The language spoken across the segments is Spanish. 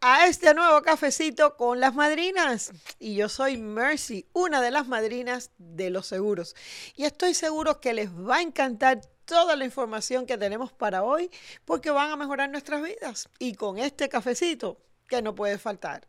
A este nuevo cafecito con las madrinas. Y yo soy Mercy, una de las madrinas de los seguros. Y estoy seguro que les va a encantar toda la información que tenemos para hoy porque van a mejorar nuestras vidas. Y con este cafecito que no puede faltar.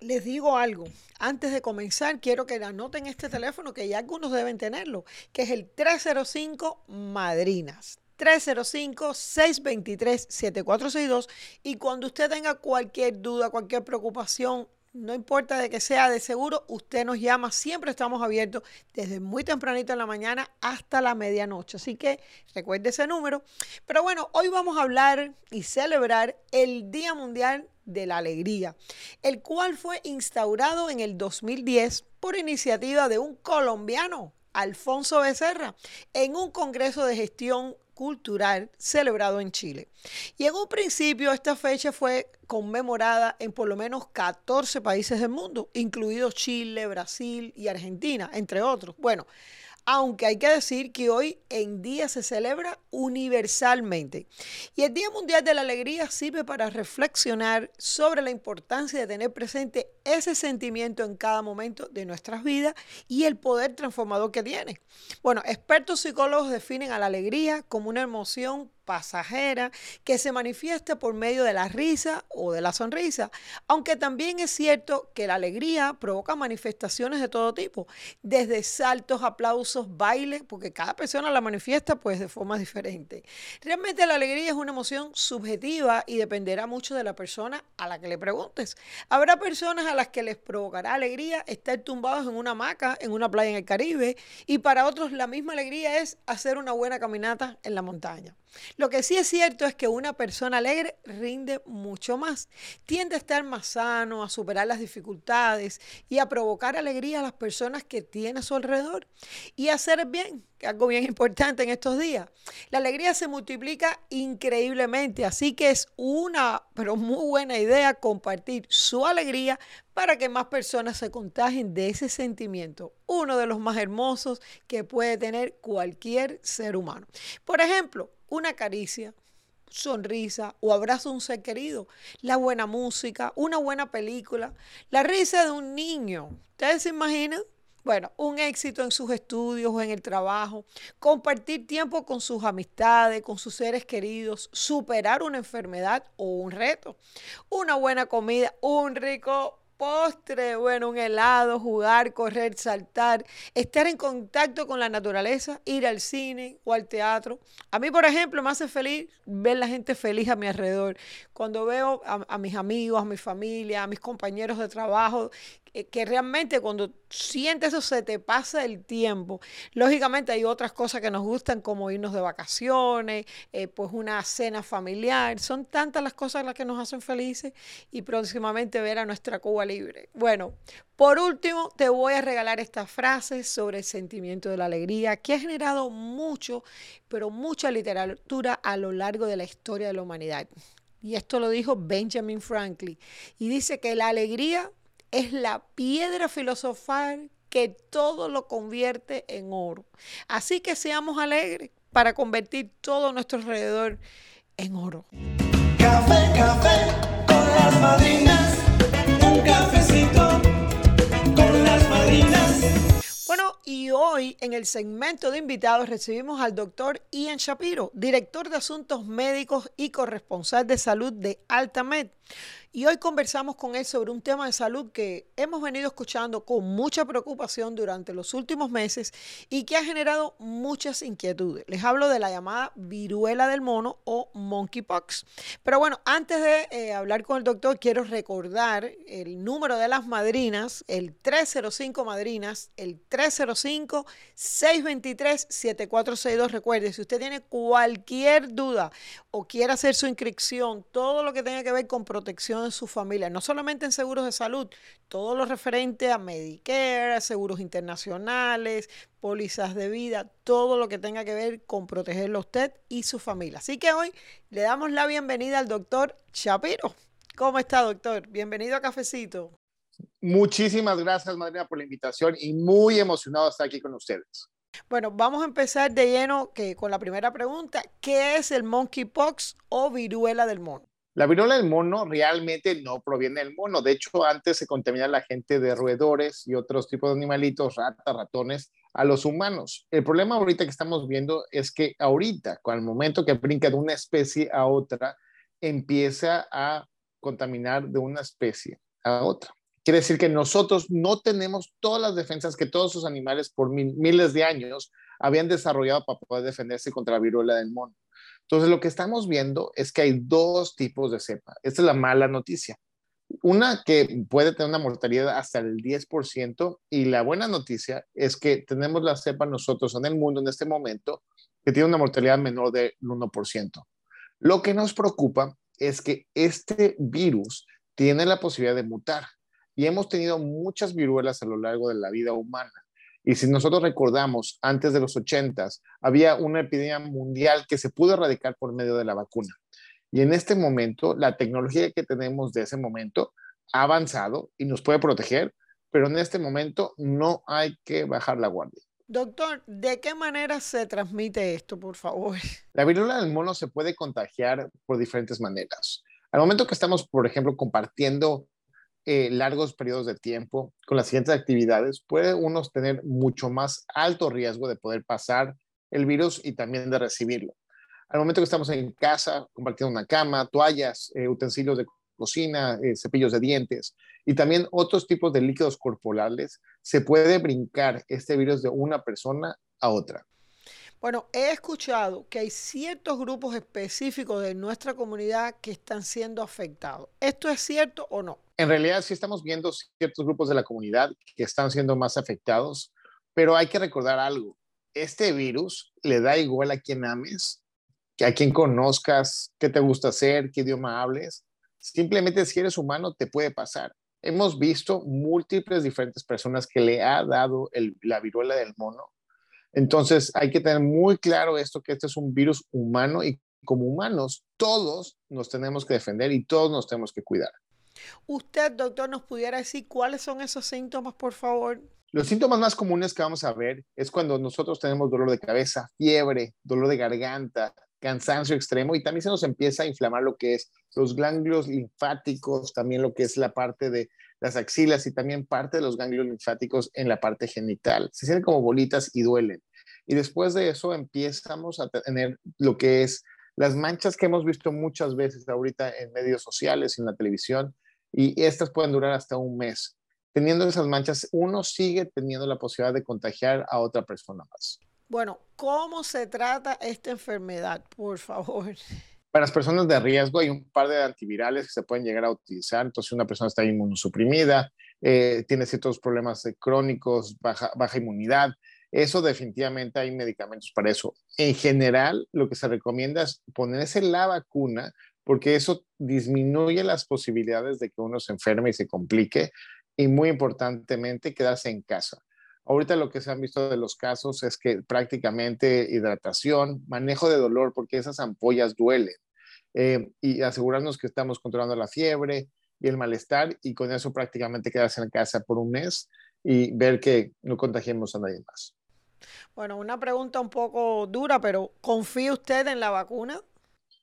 Les digo algo, antes de comenzar quiero que anoten este teléfono que ya algunos deben tenerlo, que es el 305 Madrinas. 305-623-7462 y cuando usted tenga cualquier duda, cualquier preocupación, no importa de que sea de seguro, usted nos llama, siempre estamos abiertos desde muy tempranito en la mañana hasta la medianoche, así que recuerde ese número. Pero bueno, hoy vamos a hablar y celebrar el Día Mundial de la Alegría, el cual fue instaurado en el 2010 por iniciativa de un colombiano, Alfonso Becerra, en un congreso de gestión cultural celebrado en Chile. Y en un principio esta fecha fue conmemorada en por lo menos 14 países del mundo, incluidos Chile, Brasil y Argentina, entre otros. Bueno, aunque hay que decir que hoy en día se celebra universalmente. Y el Día Mundial de la Alegría sirve para reflexionar sobre la importancia de tener presente ese sentimiento en cada momento de nuestras vidas y el poder transformador que tiene. Bueno, expertos psicólogos definen a la alegría como una emoción pasajera que se manifiesta por medio de la risa o de la sonrisa, aunque también es cierto que la alegría provoca manifestaciones de todo tipo, desde saltos, aplausos, bailes, porque cada persona la manifiesta pues de forma diferente. Realmente la alegría es una emoción subjetiva y dependerá mucho de la persona a la que le preguntes. Habrá personas a las que les provocará alegría estar tumbados en una hamaca en una playa en el Caribe y para otros la misma alegría es hacer una buena caminata en la montaña. Lo que sí es cierto es que una persona alegre rinde mucho más, tiende a estar más sano, a superar las dificultades y a provocar alegría a las personas que tiene a su alrededor y a hacer bien, algo bien importante en estos días. La alegría se multiplica increíblemente, así que es una, pero muy buena idea compartir su alegría para que más personas se contagien de ese sentimiento, uno de los más hermosos que puede tener cualquier ser humano. Por ejemplo, una caricia, sonrisa o abrazo a un ser querido, la buena música, una buena película, la risa de un niño. ¿Ustedes se imaginan? Bueno, un éxito en sus estudios o en el trabajo, compartir tiempo con sus amistades, con sus seres queridos, superar una enfermedad o un reto, una buena comida, un rico postre, bueno, un helado, jugar, correr, saltar, estar en contacto con la naturaleza, ir al cine o al teatro. A mí, por ejemplo, me hace feliz ver la gente feliz a mi alrededor. Cuando veo a, a mis amigos, a mi familia, a mis compañeros de trabajo que realmente cuando sientes eso se te pasa el tiempo. Lógicamente hay otras cosas que nos gustan como irnos de vacaciones, eh, pues una cena familiar. Son tantas las cosas las que nos hacen felices y próximamente ver a nuestra Cuba libre. Bueno, por último te voy a regalar esta frase sobre el sentimiento de la alegría que ha generado mucho, pero mucha literatura a lo largo de la historia de la humanidad. Y esto lo dijo Benjamin Franklin. Y dice que la alegría es la piedra filosofal que todo lo convierte en oro. Así que seamos alegres para convertir todo nuestro alrededor en oro. Café, café con las madrinas, un cafecito con las madrinas. Bueno, y hoy en el segmento de invitados recibimos al doctor Ian Shapiro, director de Asuntos Médicos y corresponsal de salud de Altamed. Y hoy conversamos con él sobre un tema de salud que hemos venido escuchando con mucha preocupación durante los últimos meses y que ha generado muchas inquietudes. Les hablo de la llamada viruela del mono o monkeypox. Pero bueno, antes de eh, hablar con el doctor, quiero recordar el número de las madrinas, el 305 madrinas, el 305-623-7462. Recuerde, si usted tiene cualquier duda o quiere hacer su inscripción, todo lo que tenga que ver con protección de su familia, no solamente en seguros de salud, todo lo referente a Medicare, seguros internacionales, pólizas de vida, todo lo que tenga que ver con protegerlo a usted y su familia. Así que hoy le damos la bienvenida al doctor Shapiro. ¿Cómo está, doctor? Bienvenido a Cafecito. Muchísimas gracias, Madrina, por la invitación y muy emocionado de estar aquí con ustedes. Bueno, vamos a empezar de lleno que, con la primera pregunta. ¿Qué es el monkeypox o viruela del mono? La viruela del mono realmente no proviene del mono. De hecho, antes se contamina la gente de roedores y otros tipos de animalitos, ratas, ratones, a los humanos. El problema ahorita que estamos viendo es que ahorita, con el momento que brinca de una especie a otra, empieza a contaminar de una especie a otra. Quiere decir que nosotros no tenemos todas las defensas que todos esos animales por miles de años habían desarrollado para poder defenderse contra la viruela del mono. Entonces, lo que estamos viendo es que hay dos tipos de cepa. Esta es la mala noticia. Una que puede tener una mortalidad hasta el 10% y la buena noticia es que tenemos la cepa nosotros en el mundo en este momento que tiene una mortalidad menor del 1%. Lo que nos preocupa es que este virus tiene la posibilidad de mutar y hemos tenido muchas viruelas a lo largo de la vida humana. Y si nosotros recordamos, antes de los 80 había una epidemia mundial que se pudo erradicar por medio de la vacuna. Y en este momento, la tecnología que tenemos de ese momento ha avanzado y nos puede proteger, pero en este momento no hay que bajar la guardia. Doctor, ¿de qué manera se transmite esto, por favor? La viruela del mono se puede contagiar por diferentes maneras. Al momento que estamos, por ejemplo, compartiendo eh, largos periodos de tiempo con las siguientes actividades, puede uno tener mucho más alto riesgo de poder pasar el virus y también de recibirlo. Al momento que estamos en casa, compartiendo una cama, toallas, eh, utensilios de cocina, eh, cepillos de dientes y también otros tipos de líquidos corporales, se puede brincar este virus de una persona a otra. Bueno, he escuchado que hay ciertos grupos específicos de nuestra comunidad que están siendo afectados. ¿Esto es cierto o no? En realidad sí estamos viendo ciertos grupos de la comunidad que están siendo más afectados, pero hay que recordar algo. Este virus le da igual a quien ames, que a quien conozcas, qué te gusta hacer, qué idioma hables. Simplemente si eres humano te puede pasar. Hemos visto múltiples diferentes personas que le ha dado la viruela del mono entonces hay que tener muy claro esto, que este es un virus humano y como humanos todos nos tenemos que defender y todos nos tenemos que cuidar. Usted, doctor, nos pudiera decir cuáles son esos síntomas, por favor. Los síntomas más comunes que vamos a ver es cuando nosotros tenemos dolor de cabeza, fiebre, dolor de garganta, cansancio extremo y también se nos empieza a inflamar lo que es los ganglios linfáticos, también lo que es la parte de las axilas y también parte de los ganglios linfáticos en la parte genital. Se sienten como bolitas y duelen. Y después de eso empezamos a tener lo que es las manchas que hemos visto muchas veces ahorita en medios sociales, en la televisión, y estas pueden durar hasta un mes. Teniendo esas manchas, uno sigue teniendo la posibilidad de contagiar a otra persona más. Bueno, ¿cómo se trata esta enfermedad, por favor? Para las personas de riesgo hay un par de antivirales que se pueden llegar a utilizar. Entonces, si una persona está inmunosuprimida, eh, tiene ciertos problemas crónicos, baja, baja inmunidad, eso definitivamente hay medicamentos para eso. En general, lo que se recomienda es ponerse la vacuna porque eso disminuye las posibilidades de que uno se enferme y se complique y muy importantemente quedarse en casa. Ahorita lo que se han visto de los casos es que prácticamente hidratación, manejo de dolor, porque esas ampollas duelen, eh, y asegurarnos que estamos controlando la fiebre y el malestar, y con eso prácticamente quedarse en casa por un mes y ver que no contagiemos a nadie más. Bueno, una pregunta un poco dura, pero ¿confía usted en la vacuna?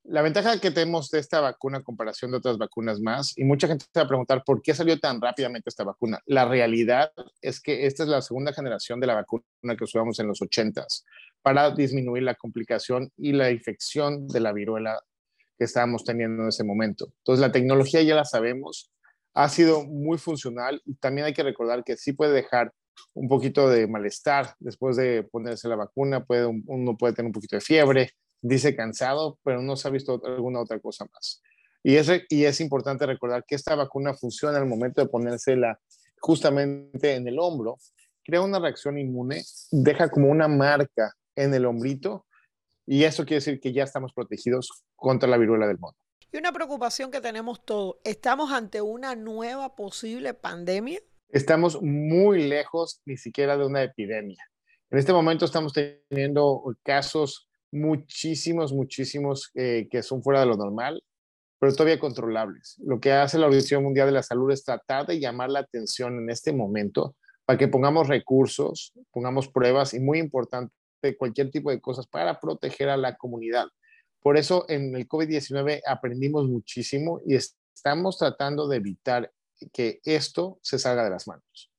La ventaja que tenemos de esta vacuna en comparación de otras vacunas más, y mucha gente se va a preguntar por qué salió tan rápidamente esta vacuna. La realidad es que esta es la segunda generación de la vacuna que usamos en los 80s para disminuir la complicación y la infección de la viruela que estábamos teniendo en ese momento. Entonces, la tecnología ya la sabemos, ha sido muy funcional y también hay que recordar que sí puede dejar un poquito de malestar después de ponerse la vacuna, puede, uno puede tener un poquito de fiebre, dice cansado, pero no se ha visto alguna otra cosa más. Y es, y es importante recordar que esta vacuna funciona al momento de ponérsela justamente en el hombro, crea una reacción inmune, deja como una marca en el hombrito y eso quiere decir que ya estamos protegidos contra la viruela del mono. Y una preocupación que tenemos todos, ¿estamos ante una nueva posible pandemia? Estamos muy lejos ni siquiera de una epidemia. En este momento estamos teniendo casos muchísimos, muchísimos eh, que son fuera de lo normal, pero todavía controlables. Lo que hace la Organización Mundial de la Salud es tratar de llamar la atención en este momento para que pongamos recursos, pongamos pruebas y muy importante, cualquier tipo de cosas para proteger a la comunidad. Por eso en el COVID-19 aprendimos muchísimo y estamos tratando de evitar que esto se salga de las manos.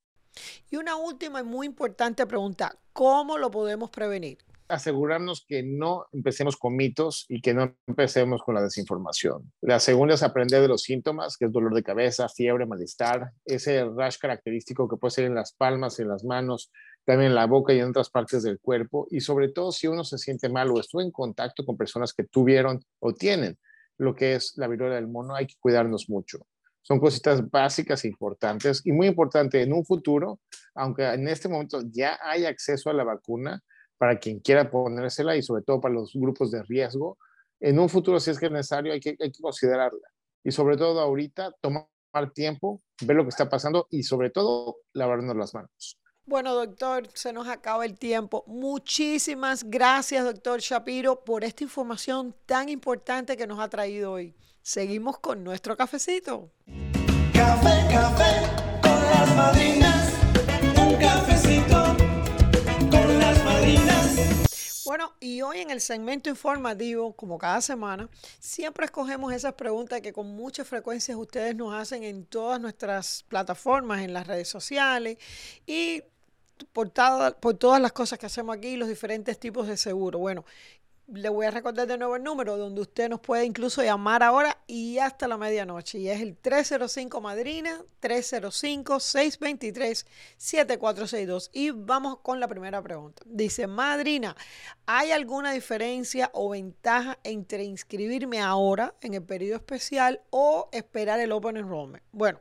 Y una última y muy importante pregunta, ¿cómo lo podemos prevenir? Asegurarnos que no empecemos con mitos y que no empecemos con la desinformación. La segunda es aprender de los síntomas, que es dolor de cabeza, fiebre, malestar, ese rash característico que puede ser en las palmas, en las manos, también en la boca y en otras partes del cuerpo. Y sobre todo si uno se siente mal o estuvo en contacto con personas que tuvieron o tienen lo que es la viruela del mono, hay que cuidarnos mucho. Son cositas básicas e importantes y muy importante en un futuro, aunque en este momento ya hay acceso a la vacuna, para quien quiera ponérsela y sobre todo para los grupos de riesgo. En un futuro, si es que es necesario, hay que, hay que considerarla. Y sobre todo ahorita, tomar tiempo, ver lo que está pasando y sobre todo lavarnos las manos. Bueno, doctor, se nos acaba el tiempo. Muchísimas gracias, doctor Shapiro, por esta información tan importante que nos ha traído hoy. Seguimos con nuestro cafecito. Café, café con las madrinas. Bueno, y hoy en el segmento informativo, como cada semana, siempre escogemos esas preguntas que con mucha frecuencia ustedes nos hacen en todas nuestras plataformas, en las redes sociales y por, por todas las cosas que hacemos aquí, los diferentes tipos de seguro. Bueno, le voy a recordar de nuevo el número donde usted nos puede incluso llamar ahora y hasta la medianoche. Y es el 305 Madrina, 305-623-7462. Y vamos con la primera pregunta. Dice, Madrina, ¿hay alguna diferencia o ventaja entre inscribirme ahora en el periodo especial o esperar el Open Enrollment? Bueno,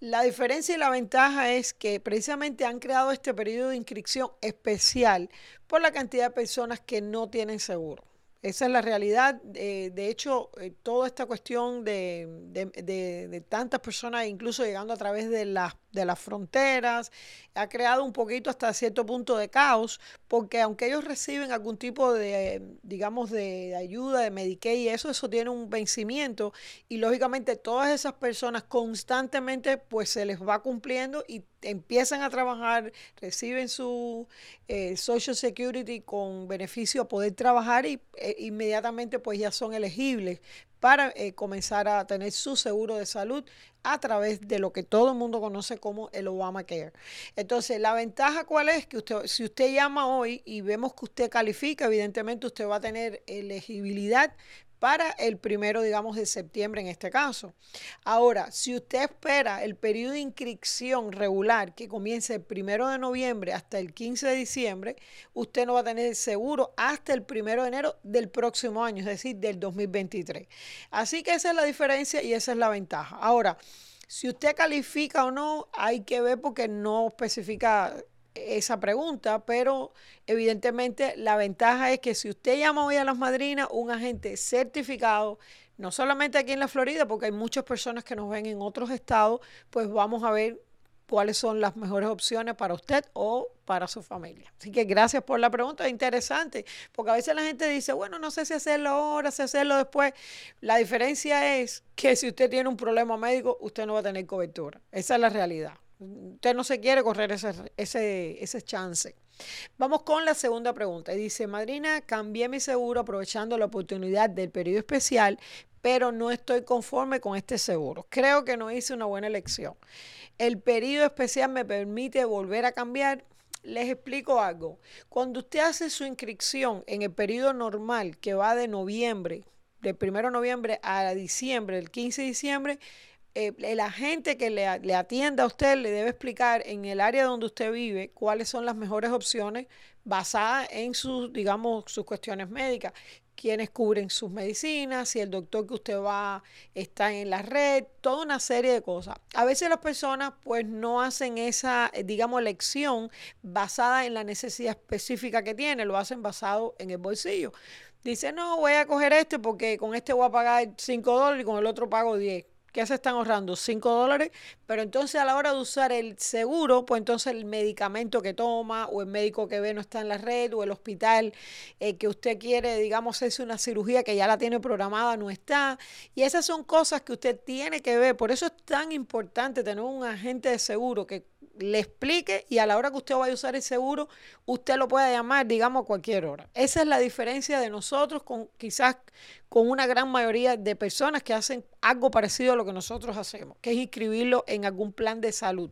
la diferencia y la ventaja es que precisamente han creado este periodo de inscripción especial por la cantidad de personas que no tienen seguro. Esa es la realidad. Eh, de hecho, eh, toda esta cuestión de, de, tantas personas, incluso llegando a través de, de las fronteras, ha creado un poquito hasta cierto punto de caos, porque aunque ellos reciben algún tipo de, digamos, de ayuda de Medicaid y eso, eso tiene un vencimiento y lógicamente todas esas personas constantemente pues se les va cumpliendo y empiezan a trabajar, reciben su eh, Social Security con beneficio a poder trabajar y eh, inmediatamente pues ya son elegibles para eh, comenzar a tener su seguro de salud a través de lo que todo el mundo conoce como el Obamacare. Entonces, la ventaja cuál es que usted, si usted llama hoy y vemos que usted califica, evidentemente usted va a tener elegibilidad para el primero, digamos, de septiembre en este caso. Ahora, si usted espera el periodo de inscripción regular que comience el primero de noviembre hasta el 15 de diciembre, usted no va a tener seguro hasta el primero de enero del próximo año, es decir, del 2023. Así que esa es la diferencia y esa es la ventaja. Ahora, si usted califica o no, hay que ver porque no especifica esa pregunta, pero evidentemente la ventaja es que si usted llama hoy a las madrinas, un agente certificado, no solamente aquí en la Florida, porque hay muchas personas que nos ven en otros estados, pues vamos a ver cuáles son las mejores opciones para usted o para su familia. Así que gracias por la pregunta, es interesante, porque a veces la gente dice, bueno, no sé si hacerlo ahora, si hacerlo después. La diferencia es que si usted tiene un problema médico, usted no va a tener cobertura. Esa es la realidad. Usted no se quiere correr ese, ese, ese chance. Vamos con la segunda pregunta. Dice, Madrina, cambié mi seguro aprovechando la oportunidad del periodo especial, pero no estoy conforme con este seguro. Creo que no hice una buena elección. El periodo especial me permite volver a cambiar. Les explico algo. Cuando usted hace su inscripción en el periodo normal, que va de noviembre, del 1 de noviembre a diciembre, el 15 de diciembre, eh, el agente que le, le, atienda a usted le debe explicar en el área donde usted vive cuáles son las mejores opciones basadas en sus, digamos, sus cuestiones médicas. Quiénes cubren sus medicinas, si el doctor que usted va está en la red, toda una serie de cosas. A veces las personas pues no hacen esa, eh, digamos, elección basada en la necesidad específica que tiene, lo hacen basado en el bolsillo. Dice, no, voy a coger este porque con este voy a pagar 5 dólares y con el otro pago 10 ¿qué se están ahorrando? 5 dólares, pero entonces a la hora de usar el seguro, pues entonces el medicamento que toma o el médico que ve no está en la red o el hospital eh, que usted quiere, digamos, hacerse una cirugía que ya la tiene programada, no está. Y esas son cosas que usted tiene que ver. Por eso es tan importante tener un agente de seguro que le explique y a la hora que usted vaya a usar el seguro, usted lo puede llamar, digamos, a cualquier hora. Esa es la diferencia de nosotros con quizás con una gran mayoría de personas que hacen algo parecido a lo que nosotros hacemos, que es inscribirlo en algún plan de salud.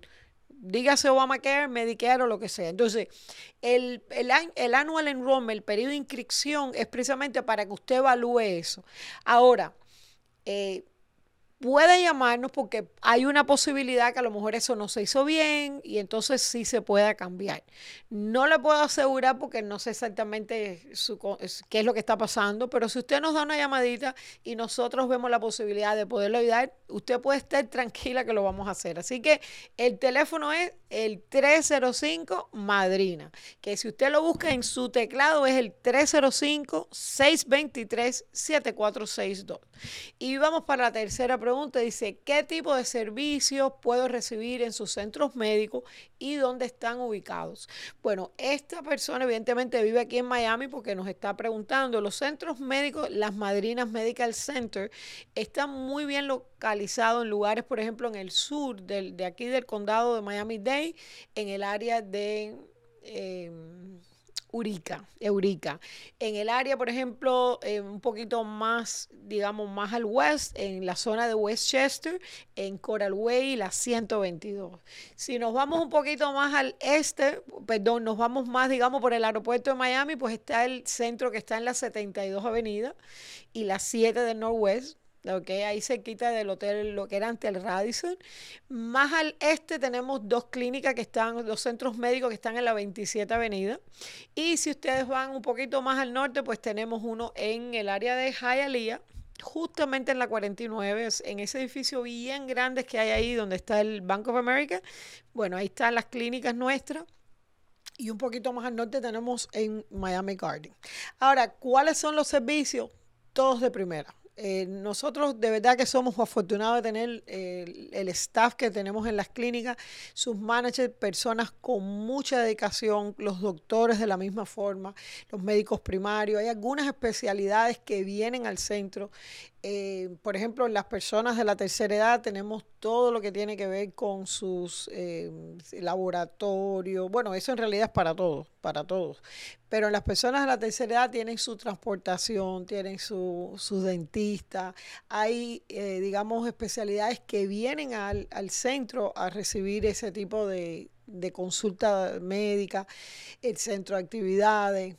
Dígase Obamacare, Medicare o lo que sea. Entonces, el, el, el annual enrollment, el periodo de inscripción, es precisamente para que usted evalúe eso. Ahora, eh, puede llamarnos porque hay una posibilidad que a lo mejor eso no se hizo bien y entonces sí se pueda cambiar. No le puedo asegurar porque no sé exactamente qué es lo que está pasando, pero si usted nos da una llamadita y nosotros vemos la posibilidad de poderlo ayudar, usted puede estar tranquila que lo vamos a hacer. Así que el teléfono es el 305 Madrina, que si usted lo busca en su teclado es el 305-623-7462. Y vamos para la tercera pregunta, dice, ¿qué tipo de servicios puedo recibir en sus centros médicos y dónde están ubicados? Bueno, esta persona evidentemente vive aquí en Miami porque nos está preguntando, los centros médicos, las Madrinas Medical Center, están muy bien localizados en lugares, por ejemplo, en el sur de aquí del condado de Miami-Dade, en el área de... Eurica. En el área, por ejemplo, eh, un poquito más, digamos, más al west, en la zona de Westchester, en Coral Way, la 122. Si nos vamos un poquito más al este, perdón, nos vamos más, digamos, por el aeropuerto de Miami, pues está el centro que está en la 72 Avenida y la 7 del Northwest Okay, ahí quita del hotel, lo que era ante el Radisson. Más al este tenemos dos clínicas que están, dos centros médicos que están en la 27 Avenida. Y si ustedes van un poquito más al norte, pues tenemos uno en el área de Hialeah, justamente en la 49, en ese edificio bien grande que hay ahí donde está el Bank of America. Bueno, ahí están las clínicas nuestras. Y un poquito más al norte tenemos en Miami Garden. Ahora, ¿cuáles son los servicios? Todos de primera. Eh, nosotros de verdad que somos afortunados de tener eh, el staff que tenemos en las clínicas, sus managers, personas con mucha dedicación, los doctores de la misma forma, los médicos primarios. Hay algunas especialidades que vienen al centro eh, por ejemplo, en las personas de la tercera edad tenemos todo lo que tiene que ver con sus eh, laboratorios. Bueno, eso en realidad es para todos, para todos. Pero las personas de la tercera edad tienen su transportación, tienen su, su dentista. Hay, eh, digamos, especialidades que vienen al, al centro a recibir ese tipo de, de consulta médica, el centro de actividades.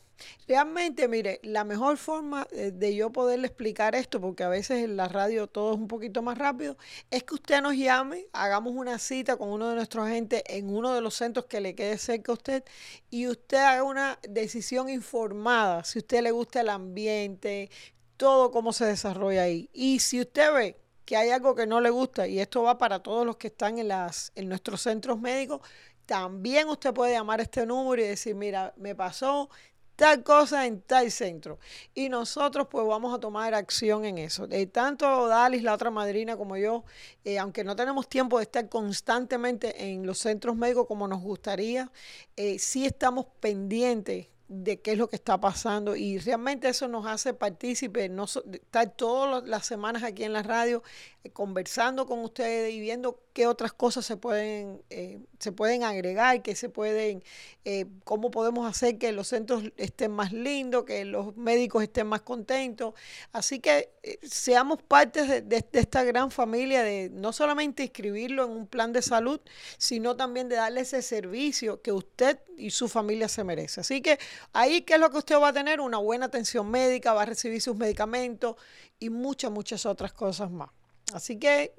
Realmente, mire, la mejor forma eh, de yo poderle explicar esto, porque a veces en la radio todo es un poquito más rápido, es que usted nos llame, hagamos una cita con uno de nuestros agentes en uno de los centros que le quede cerca a usted y usted haga una decisión informada, si a usted le gusta el ambiente, todo cómo se desarrolla ahí. Y si usted ve que hay algo que no le gusta, y esto va para todos los que están en, las, en nuestros centros médicos, también usted puede llamar este número y decir, mira, me pasó, tal cosa en tal centro. Y nosotros pues vamos a tomar acción en eso. Eh, tanto Dalis, la otra madrina, como yo, eh, aunque no tenemos tiempo de estar constantemente en los centros médicos como nos gustaría, eh, sí estamos pendientes de qué es lo que está pasando y realmente eso nos hace partícipes, no estar todas las semanas aquí en la radio conversando con ustedes y viendo qué otras cosas se pueden, eh, se pueden agregar, que se pueden, eh, cómo podemos hacer que los centros estén más lindos, que los médicos estén más contentos. Así que seamos parte de, esta gran familia de no solamente inscribirlo en un plan de salud, sino también de darle ese servicio que usted y su familia se merece. Así que ahí, ¿qué es lo que usted va a tener? Una buena atención médica, va a recibir sus medicamentos y muchas, muchas otras cosas más. Así que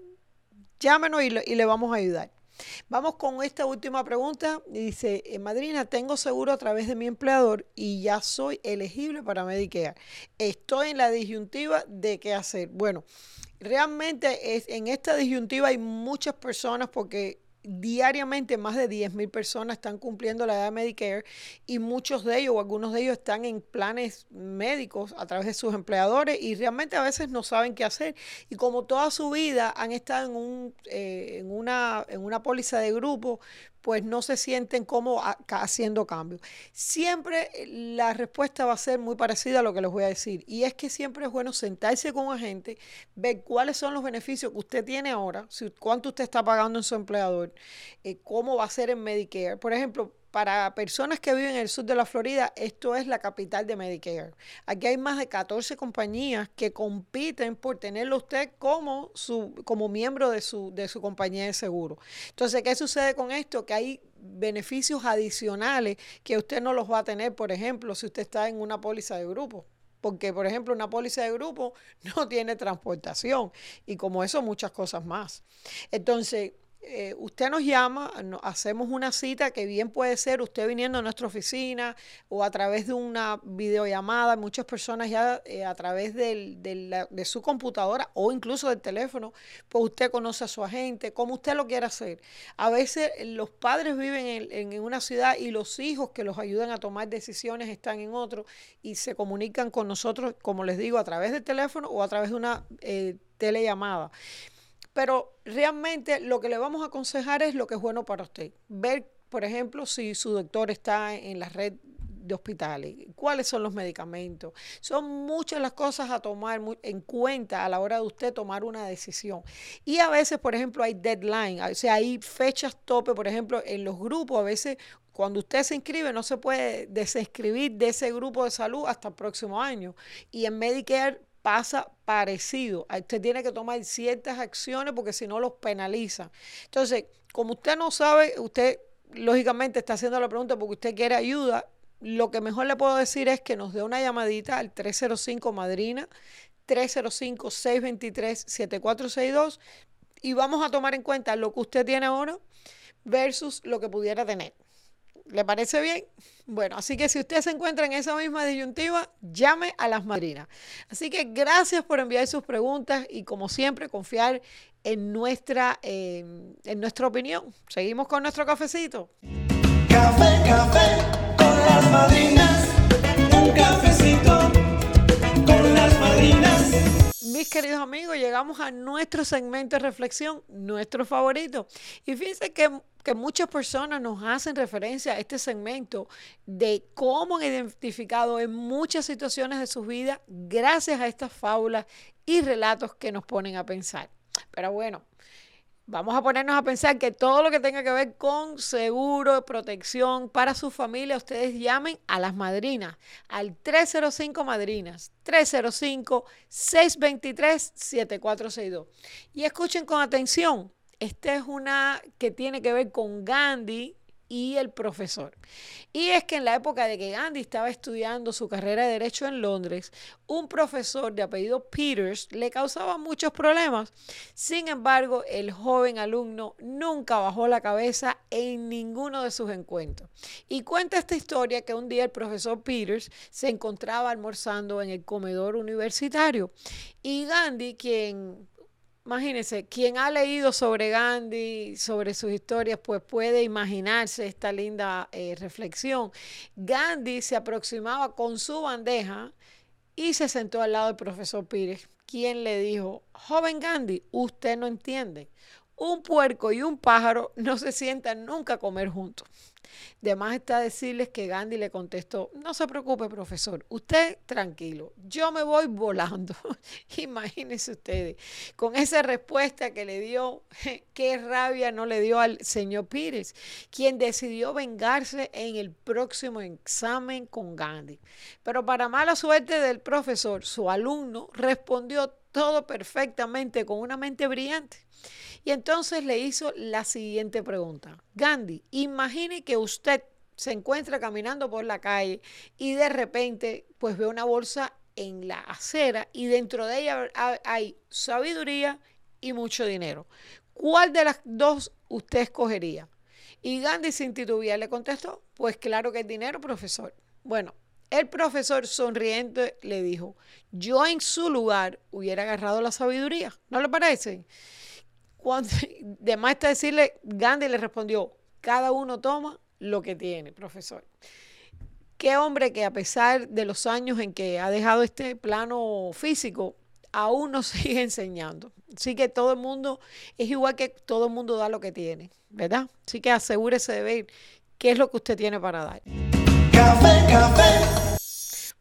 llámenos y le, vamos a ayudar. Vamos con esta última pregunta. Dice, eh, madrina, tengo seguro a través de mi empleador y ya soy elegible para Medicare. Estoy en la disyuntiva de qué hacer. Bueno, realmente es, en esta disyuntiva hay muchas personas porque diariamente más de 10 mil personas están cumpliendo la edad de Medicare y muchos de ellos o algunos de ellos están en planes médicos a través de sus empleadores y realmente a veces no saben qué hacer. Y como toda su vida han estado en, un, eh, en, una, en una póliza de grupo, pues no se sienten como haciendo cambios. Siempre eh, la respuesta va a ser muy parecida a lo que les voy a decir. Y es que siempre es bueno sentarse con un agente, ver cuáles son los beneficios que usted tiene ahora, cuánto usted está pagando en su empleador, eh, cómo va a ser en Medicare. Por ejemplo, para personas que viven en el sur de la Florida, esto es la capital de Medicare. Aquí hay más de 14 compañías que compiten por tenerlo usted como, su, como miembro de su, de su compañía de seguro. Entonces, ¿qué sucede con esto? Que hay beneficios adicionales que usted no los va a tener, por ejemplo, si usted está en una póliza de grupo. Porque, por ejemplo, una póliza de grupo no tiene transportación y como eso muchas cosas más. Entonces, eh, usted nos llama, hacemos una cita que bien puede ser usted viniendo a nuestra oficina o a través de una videollamada. Muchas personas ya eh, a través de su computadora o incluso del teléfono, pues usted conoce a su agente, como usted lo quiera hacer. A veces eh, los padres viven en, en, una ciudad y los hijos que los ayudan a tomar decisiones están en otro y se comunican con nosotros, como les digo, a través del teléfono o a través de una telellamada. Pero realmente lo que le vamos a aconsejar es lo que es bueno para usted. Ver, por ejemplo, si su doctor está en la red de hospitales, cuáles son los medicamentos. Son muchas las cosas a tomar en cuenta a la hora de usted tomar una decisión. Y a veces, por ejemplo, hay deadline, o sea, hay fechas tope, por ejemplo, en los grupos, a veces cuando usted se inscribe no se puede desinscribir de ese grupo de salud hasta el próximo año. Y en Medicare pasa parecido. Usted tiene que tomar ciertas acciones porque si no los penaliza. Entonces, como usted no sabe, usted lógicamente está haciendo la pregunta porque usted quiere ayuda. Lo que mejor le puedo decir es que nos dé una llamadita al 305 Madrina, 305-623-7462 y vamos a tomar en cuenta lo que usted tiene ahora versus lo que pudiera tener. ¿Le parece bien? Bueno, así que si usted se encuentra en esa misma disyuntiva, llame a las madrinas. Así que gracias por enviar sus preguntas y como siempre confiar en nuestra, eh, en nuestra opinión. Seguimos con nuestro cafecito. Café, café con las madrinas. Queridos amigos, llegamos a nuestro segmento de reflexión, nuestro favorito. Y fíjense que que muchas personas nos hacen referencia a este segmento de cómo han identificado en muchas situaciones de sus vidas gracias a estas fábulas y relatos que nos ponen a pensar. Pero bueno, vamos a ponernos a pensar que todo lo que tenga que ver con seguro, protección para su familia, ustedes llamen a las madrinas, al 305 Madrinas, 305-623-7462. Y escuchen con atención esta es una que tiene que ver con Gandhi y el profesor. Y es que en la época de que Gandhi estaba estudiando su carrera de derecho en Londres, un profesor de apellido Peters le causaba muchos problemas. Sin embargo, el joven alumno nunca bajó la cabeza en ninguno de sus encuentros. Y cuenta esta historia que un día el profesor Peters se encontraba almorzando en el comedor universitario y Gandhi, quien Imagínense, quien ha leído sobre Gandhi, sobre sus historias, pues puede imaginarse esta linda eh, reflexión. Gandhi se aproximaba con su bandeja y se sentó al lado del profesor Pires, quien le dijo, joven Gandhi, usted no entiende, un puerco y un pájaro no se sientan nunca a comer juntos. De más está decirles que Gandhi le contestó, no se preocupe, profesor, usted tranquilo, yo me voy volando. Imagínense ustedes, con esa respuesta que le dio, qué rabia no le dio al señor Pires, quien decidió vengarse en el próximo examen con Gandhi. Pero para mala suerte del profesor, su alumno respondió todo perfectamente con una mente brillante. Y entonces le hizo la siguiente pregunta. Gandhi, imagine que usted se encuentra caminando por la calle y de repente pues ve una bolsa en la acera y dentro de ella hay sabiduría y mucho dinero. ¿Cuál de las dos usted escogería? Y Gandhi sin titubear le contestó, pues claro que el dinero, profesor. Bueno, el profesor sonriente le dijo, yo en su lugar hubiera agarrado la sabiduría, ¿no le parece? De más está decirle, Gandhi le respondió, cada uno toma lo que tiene, profesor. Qué hombre que a pesar de los años en que ha dejado este plano físico, aún nos sigue enseñando. Así que todo el mundo es igual que todo el mundo da lo que tiene, ¿verdad? Así que asegúrese de ver qué es lo que usted tiene para dar.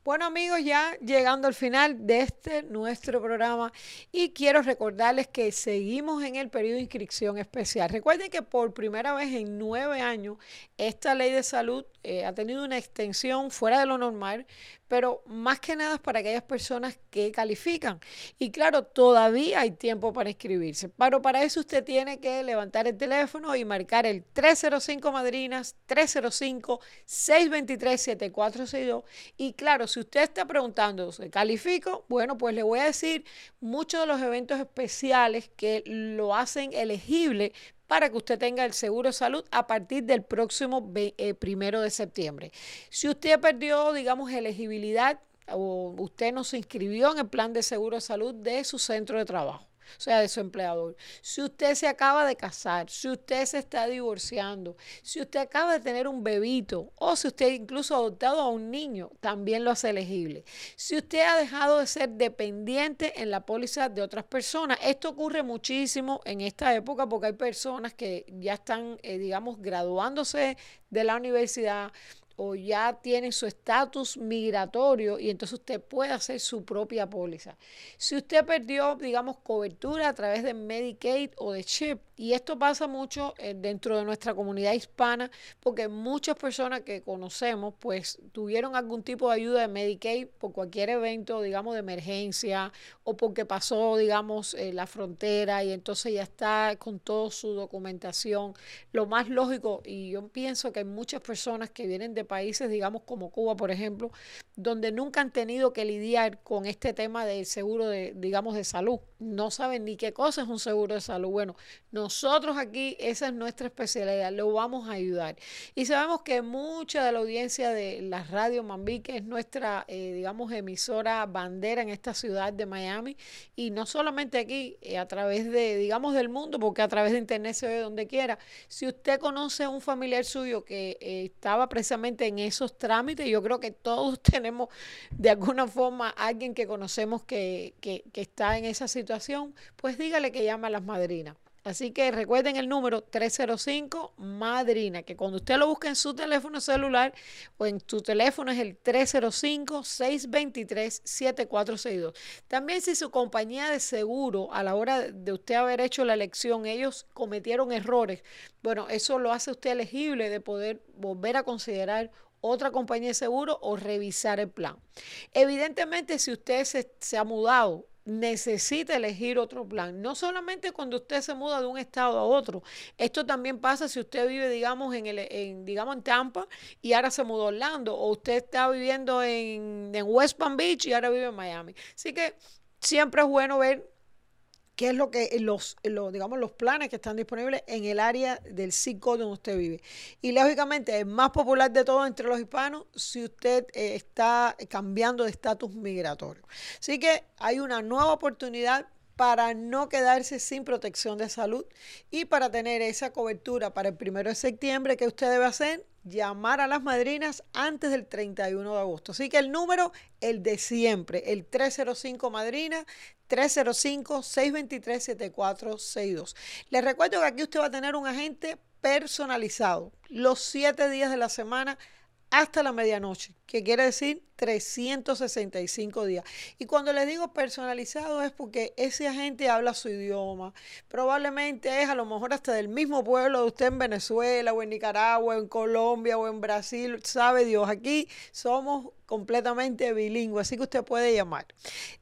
Bueno amigos, ya llegando al final de este nuestro programa y quiero recordarles que seguimos en el periodo de inscripción especial. Recuerden que por primera vez en nueve años esta ley de salud eh, ha tenido una extensión fuera de lo normal, pero más que nada es para aquellas personas que califican. Y claro, todavía hay tiempo para inscribirse, pero para eso usted tiene que levantar el teléfono y marcar el 305 Madrinas, 305 623 7462. Y claro, si usted está preguntando, ¿califico? Bueno, pues le voy a decir muchos de los eventos especiales que lo hacen elegible para que usted tenga el seguro de salud a partir del próximo eh, primero de septiembre. Si usted perdió, digamos, elegibilidad o usted no se inscribió en el plan de seguro de salud de su centro de trabajo sea, de su empleador. Si usted se acaba de casar, si usted se está divorciando, si usted acaba de tener un bebito o si usted incluso ha adoptado a un niño, también lo hace elegible. Si usted ha dejado de ser dependiente en la póliza de otras personas, esto ocurre muchísimo en esta época porque hay personas que ya están, eh, digamos, graduándose de la universidad o ya tiene su estatus migratorio y entonces usted puede hacer su propia póliza. Si usted perdió, digamos, cobertura a través de Medicaid o de CHIP, y esto pasa mucho eh, dentro de nuestra comunidad hispana, porque muchas personas que conocemos, pues tuvieron algún tipo de ayuda de Medicaid por cualquier evento, digamos, de emergencia o porque pasó, digamos, eh, la frontera y entonces ya está con toda su documentación. Lo más lógico, y yo pienso que hay muchas personas que vienen de países, digamos, como Cuba, por ejemplo, donde nunca han tenido que lidiar con este tema del seguro de, digamos, de salud. No saben ni qué cosa es un seguro de salud. Bueno, no nosotros aquí, esa es nuestra especialidad, lo vamos a ayudar. Y sabemos que mucha de la audiencia de la radio Mambí, que es nuestra, eh, digamos, emisora bandera en esta ciudad de Miami, y no solamente aquí, eh, a través de, digamos, del mundo, porque a través de internet se ve donde quiera. Si usted conoce a un familiar suyo que eh, estaba precisamente en esos trámites, yo creo que todos tenemos de alguna forma alguien que conocemos que, que, que está en esa situación, pues dígale que llama a las madrinas. Así que recuerden el número 305 Madrina, que cuando usted lo busque en su teléfono celular o en tu teléfono es el 305-623-7462. También si su compañía de seguro a la hora de usted haber hecho la elección, ellos cometieron errores, bueno, eso lo hace usted elegible de poder volver a considerar otra compañía de seguro o revisar el plan. Evidentemente, si usted se, se ha mudado necesita elegir otro plan. No solamente cuando usted se muda de un estado a otro. Esto también pasa si usted vive, digamos, en, el, en, digamos, en Tampa y ahora se mudó a Orlando. O usted está viviendo en, en West Palm Beach y ahora vive en Miami. Así que siempre es bueno ver qué es lo que los, digamos, los planes que están disponibles en el área del CICO donde usted vive. Y lógicamente, el más popular de todo entre los hispanos, si usted eh, está cambiando de estatus migratorio. Así que hay una nueva oportunidad para no quedarse sin protección de salud y para tener esa cobertura para el primero de septiembre, ¿qué usted debe hacer? Llamar a las madrinas antes del 31 de agosto. Así que el número, el de siempre, el 305 madrina, 305-623-7462. Les recuerdo que aquí usted va a tener un agente personalizado los siete días de la semana hasta la medianoche, que quiere decir 365 días. Y cuando le digo personalizado es porque ese agente habla su idioma. Probablemente es a lo mejor hasta del mismo pueblo de usted en Venezuela o en Nicaragua o en Colombia o en Brasil. Sabe Dios, aquí somos completamente bilingües, así que usted puede llamar.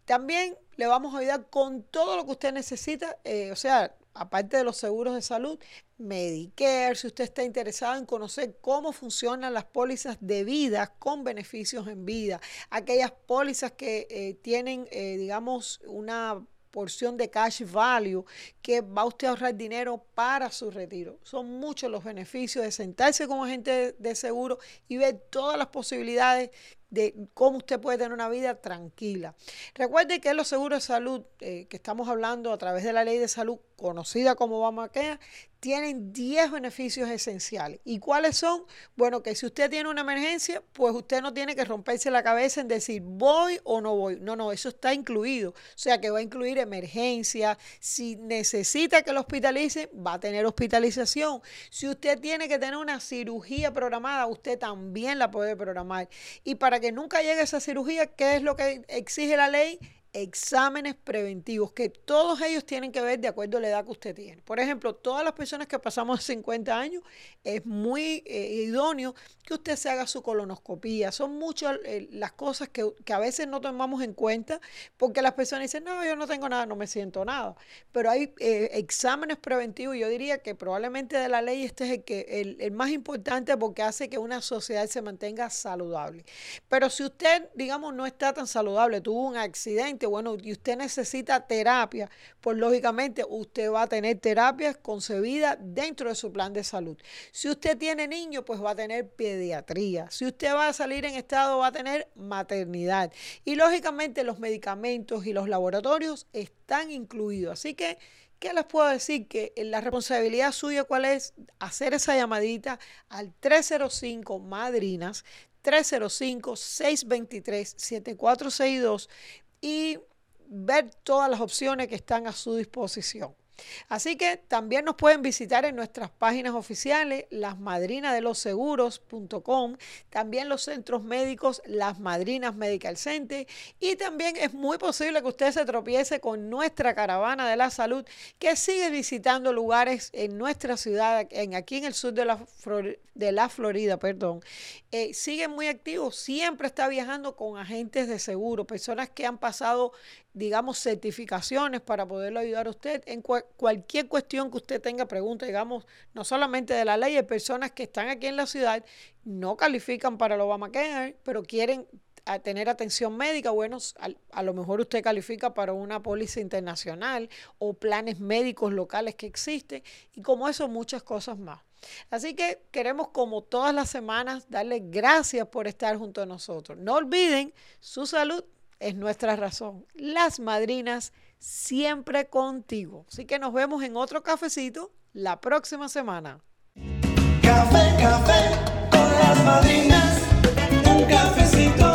También le vamos a ayudar con todo lo que usted necesita, eh, o sea, aparte de los seguros de salud, Medicare, si usted está interesado en conocer cómo funcionan las pólizas de vida con beneficios en vida, aquellas pólizas que eh, tienen, eh, digamos, una porción de cash value que va usted a ahorrar dinero para su retiro. Son muchos los beneficios de sentarse como agente de seguro y ver todas las posibilidades de cómo usted puede tener una vida tranquila. Recuerde que los seguros de salud eh, que estamos hablando a través de la ley de salud conocida como Obamacare tienen 10 beneficios esenciales. ¿Y cuáles son? Bueno, que si usted tiene una emergencia, pues usted no tiene que romperse la cabeza en decir voy o no voy. No, no, eso está incluido. O sea que va a incluir emergencia. Si necesita que lo hospitalicen, va a tener hospitalización. Si usted tiene que tener una cirugía programada, usted también la puede programar. Y para que nunca llegue esa cirugía, ¿qué es lo que exige la ley? Exámenes preventivos, que todos ellos tienen que ver de acuerdo a la edad que usted tiene. Por ejemplo, todas las personas que pasamos 50 años, es muy eh, idóneo que usted se haga su colonoscopía. Son muchas eh, las cosas que, a veces no tomamos en cuenta porque las personas dicen, no, yo no tengo nada, no me siento nada. Pero hay eh, exámenes preventivos, yo diría que probablemente de la ley este es el, que, el, el más importante porque hace que una sociedad se mantenga saludable. Pero si usted, digamos, no está tan saludable, tuvo un accidente, bueno, y usted necesita terapia, pues lógicamente usted va a tener terapias concebidas dentro de su plan de salud. Si usted tiene niños, pues va a tener pediatría. Si usted va a salir en estado, va a tener maternidad. Y lógicamente los medicamentos y los laboratorios están incluidos. Así que... ¿Qué les puedo decir? Que la responsabilidad suya, ¿cuál es? Hacer esa llamadita al 305 Madrinas, 305-623-7462 y ver todas las opciones que están a su disposición. Así que también nos pueden visitar en nuestras páginas oficiales, lasmadrinadeloseguros.com, también los centros médicos, las Madrinas Medical Center, y también es muy posible que usted se tropiece con nuestra caravana de la salud que sigue visitando lugares en nuestra ciudad, en, aquí en el sur de la, de la Florida, perdón. Eh, sigue muy activo, siempre está viajando con agentes de seguro, personas que han pasado digamos, certificaciones para poderlo ayudar a usted en cualquier cuestión que usted tenga pregunta, digamos, no solamente de la ley, hay personas que están aquí en la ciudad, no califican para el Obamacare, pero quieren tener atención médica, bueno, a, a, lo mejor usted califica para una póliza internacional o planes médicos locales que existen y como eso muchas cosas más. Así que queremos como todas las semanas darle gracias por estar junto a nosotros. No olviden su salud es nuestra razón. Las madrinas siempre contigo. Así que nos vemos en otro cafecito la próxima semana. Café, café con las madrinas. Un cafecito.